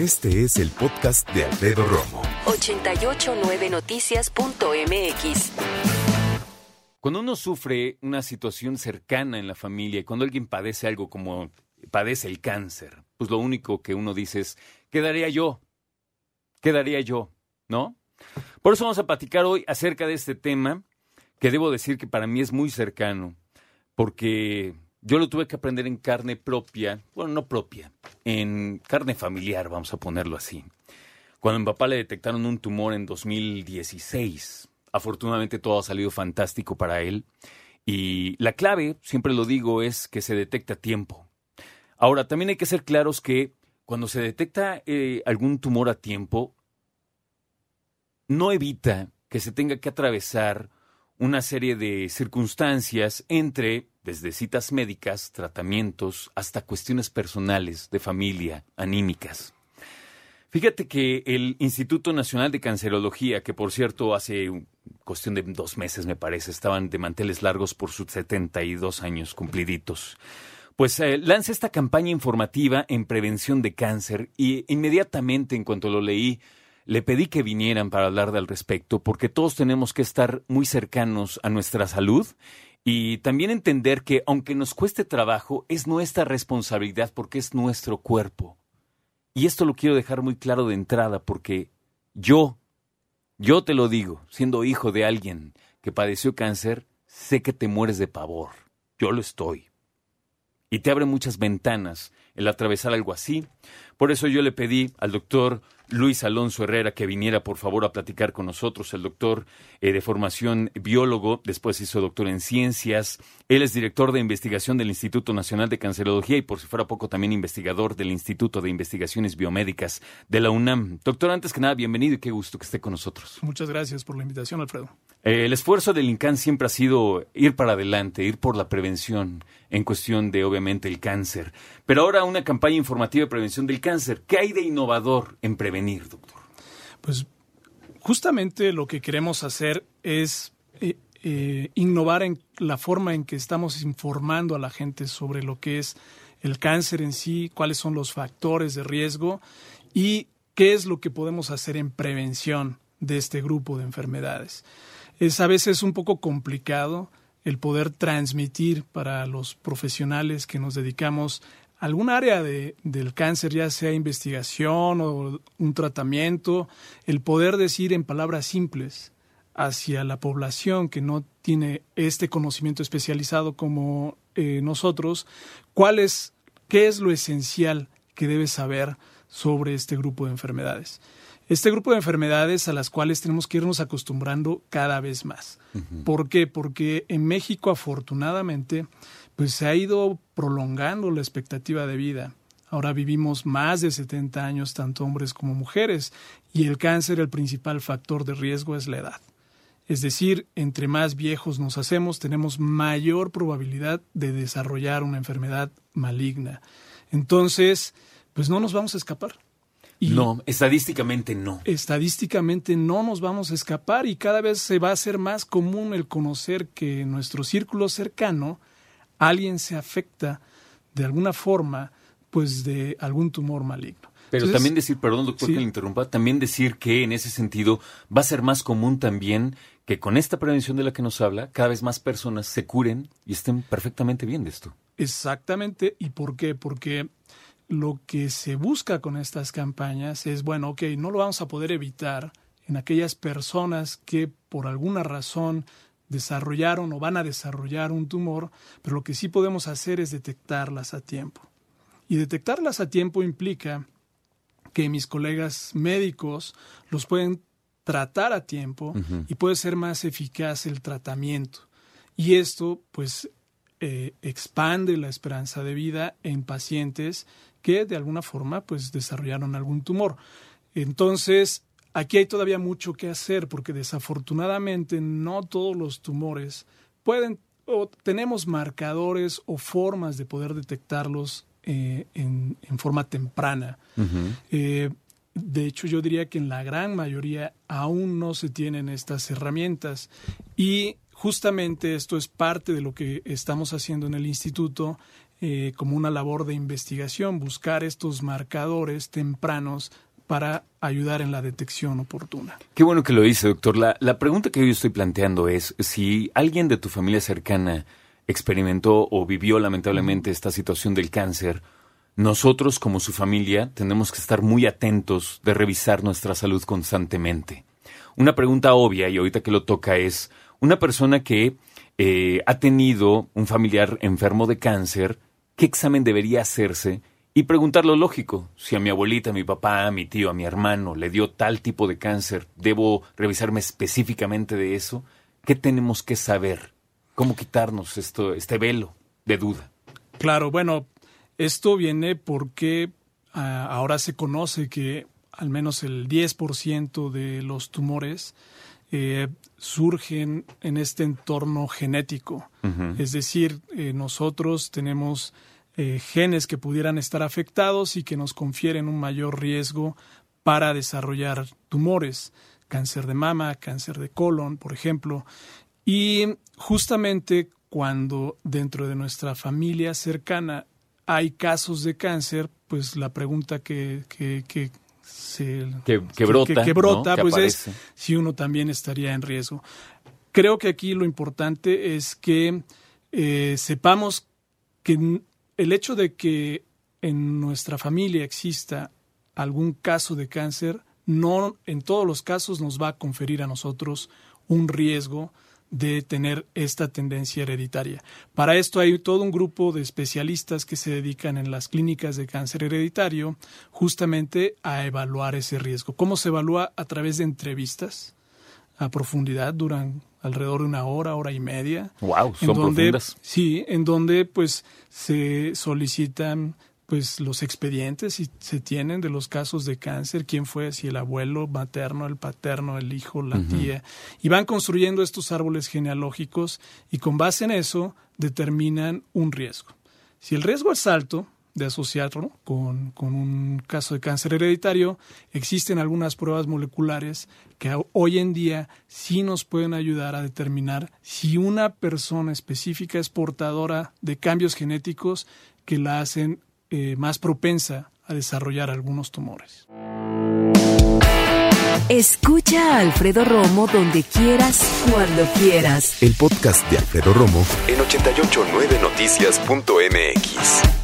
Este es el podcast de Alfredo Romo. 889noticias.mx. Cuando uno sufre una situación cercana en la familia y cuando alguien padece algo como padece el cáncer, pues lo único que uno dice es, quedaría yo, quedaría yo, ¿no? Por eso vamos a platicar hoy acerca de este tema que debo decir que para mí es muy cercano, porque yo lo tuve que aprender en carne propia, bueno, no propia, en carne familiar, vamos a ponerlo así. Cuando a mi papá le detectaron un tumor en 2016, afortunadamente todo ha salido fantástico para él. Y la clave, siempre lo digo, es que se detecta a tiempo. Ahora, también hay que ser claros que cuando se detecta eh, algún tumor a tiempo, no evita que se tenga que atravesar una serie de circunstancias entre, desde citas médicas, tratamientos, hasta cuestiones personales, de familia, anímicas. Fíjate que el Instituto Nacional de Cancerología, que por cierto hace cuestión de dos meses me parece, estaban de manteles largos por sus 72 años cumpliditos, pues eh, lanza esta campaña informativa en prevención de cáncer y inmediatamente en cuanto lo leí, le pedí que vinieran para hablar al respecto, porque todos tenemos que estar muy cercanos a nuestra salud y también entender que aunque nos cueste trabajo, es nuestra responsabilidad porque es nuestro cuerpo. Y esto lo quiero dejar muy claro de entrada porque yo, yo te lo digo, siendo hijo de alguien que padeció cáncer, sé que te mueres de pavor. Yo lo estoy. Y te abre muchas ventanas el atravesar algo así. Por eso yo le pedí al doctor Luis Alonso Herrera que viniera por favor a platicar con nosotros, el doctor eh, de formación biólogo, después hizo doctor en ciencias, él es director de investigación del Instituto Nacional de Cancerología y por si fuera poco también investigador del Instituto de Investigaciones Biomédicas de la UNAM. Doctor, antes que nada, bienvenido y qué gusto que esté con nosotros. Muchas gracias por la invitación, Alfredo. Eh, el esfuerzo del INCAN siempre ha sido ir para adelante, ir por la prevención en cuestión de obviamente el cáncer. Pero ahora una campaña informativa de prevención del cáncer. ¿Qué hay de innovador en Pues justamente lo que queremos hacer es eh, eh, innovar en la forma en que estamos informando a la gente sobre lo que es el cáncer en sí, cuáles son los factores de riesgo y qué es lo que podemos hacer en prevención de este grupo de enfermedades. Es a veces un poco complicado el poder transmitir para los profesionales que nos dedicamos algún área de, del cáncer, ya sea investigación o un tratamiento, el poder decir en palabras simples hacia la población que no tiene este conocimiento especializado como eh, nosotros, cuál es, qué es lo esencial que debe saber sobre este grupo de enfermedades este grupo de enfermedades a las cuales tenemos que irnos acostumbrando cada vez más. ¿Por qué? Porque en México, afortunadamente, pues se ha ido prolongando la expectativa de vida. Ahora vivimos más de 70 años, tanto hombres como mujeres, y el cáncer, el principal factor de riesgo es la edad. Es decir, entre más viejos nos hacemos, tenemos mayor probabilidad de desarrollar una enfermedad maligna. Entonces, pues no nos vamos a escapar no, estadísticamente no. Estadísticamente no nos vamos a escapar y cada vez se va a hacer más común el conocer que nuestro círculo cercano alguien se afecta de alguna forma pues de algún tumor maligno. Pero también decir, perdón doctor que le interrumpa, también decir que en ese sentido va a ser más común también que con esta prevención de la que nos habla, cada vez más personas se curen y estén perfectamente bien de esto. Exactamente. ¿Y por qué? Porque lo que se busca con estas campañas es, bueno, ok, no lo vamos a poder evitar en aquellas personas que por alguna razón desarrollaron o van a desarrollar un tumor, pero lo que sí podemos hacer es detectarlas a tiempo. Y detectarlas a tiempo implica que mis colegas médicos los pueden tratar a tiempo y puede ser más eficaz el tratamiento. Y esto, pues, eh, expande la esperanza de vida en pacientes que de alguna forma pues desarrollaron algún tumor. Entonces, aquí hay todavía mucho que hacer porque desafortunadamente no todos los tumores pueden o tenemos marcadores o formas de poder detectarlos eh, en, forma temprana. Eh, de hecho, yo diría que en la gran mayoría aún no se tienen estas herramientas y justamente esto es parte de lo que estamos haciendo en el instituto eh, como una labor de investigación, buscar estos marcadores tempranos para ayudar en la detección oportuna. Qué bueno que lo dice, doctor. La, la pregunta que yo estoy planteando es, si alguien de tu familia cercana experimentó o vivió lamentablemente esta situación del cáncer, nosotros como su familia tenemos que estar muy atentos de revisar nuestra salud constantemente. Una pregunta obvia, y ahorita que lo toca, es una persona que eh, ha tenido un familiar enfermo de cáncer, ¿qué examen debería hacerse? Y preguntar lo lógico, si a mi abuelita, a mi papá, a mi tío, a mi hermano le dio tal tipo de cáncer, ¿debo revisarme específicamente de eso? ¿Qué tenemos que saber? ¿Cómo quitarnos esto, este velo de duda? Claro, bueno, esto viene porque ah, ahora se conoce que al menos el 10% de los tumores eh, surgen en este entorno genético. Es decir, eh, nosotros tenemos eh, genes que pudieran estar afectados y que nos confieren un mayor riesgo para desarrollar tumores, cáncer de mama, cáncer de colon, por ejemplo. Y justamente cuando dentro de nuestra familia cercana hay casos de cáncer, pues la pregunta que, que, que se que, brota, que, brota pues es si uno también estaría en riesgo. Creo que aquí lo importante es que eh, sepamos que el hecho de que en nuestra familia exista algún caso de cáncer, no en todos los casos nos va a conferir a nosotros un riesgo de tener esta tendencia hereditaria. Para esto hay todo un grupo de especialistas que se dedican en las clínicas de cáncer hereditario justamente a evaluar ese riesgo. ¿Cómo se evalúa? A través de entrevistas a profundidad, duran alrededor de una hora, hora y media. Wow, son profundas. Sí, en donde pues se solicitan pues los expedientes y se tienen de los casos de cáncer, quién fue, si el abuelo materno, el paterno, el hijo, la tía, y van construyendo estos árboles genealógicos y con base en eso determinan un riesgo. Si el riesgo es alto de asociarlo con, con un caso de cáncer hereditario, existen algunas pruebas moleculares que hoy en día sí nos pueden ayudar a determinar si una persona específica es portadora de cambios genéticos que la hacen eh, más propensa a desarrollar algunos tumores. Escucha a Alfredo Romo donde quieras, cuando quieras. El podcast de Alfredo Romo en 889noticias.mx.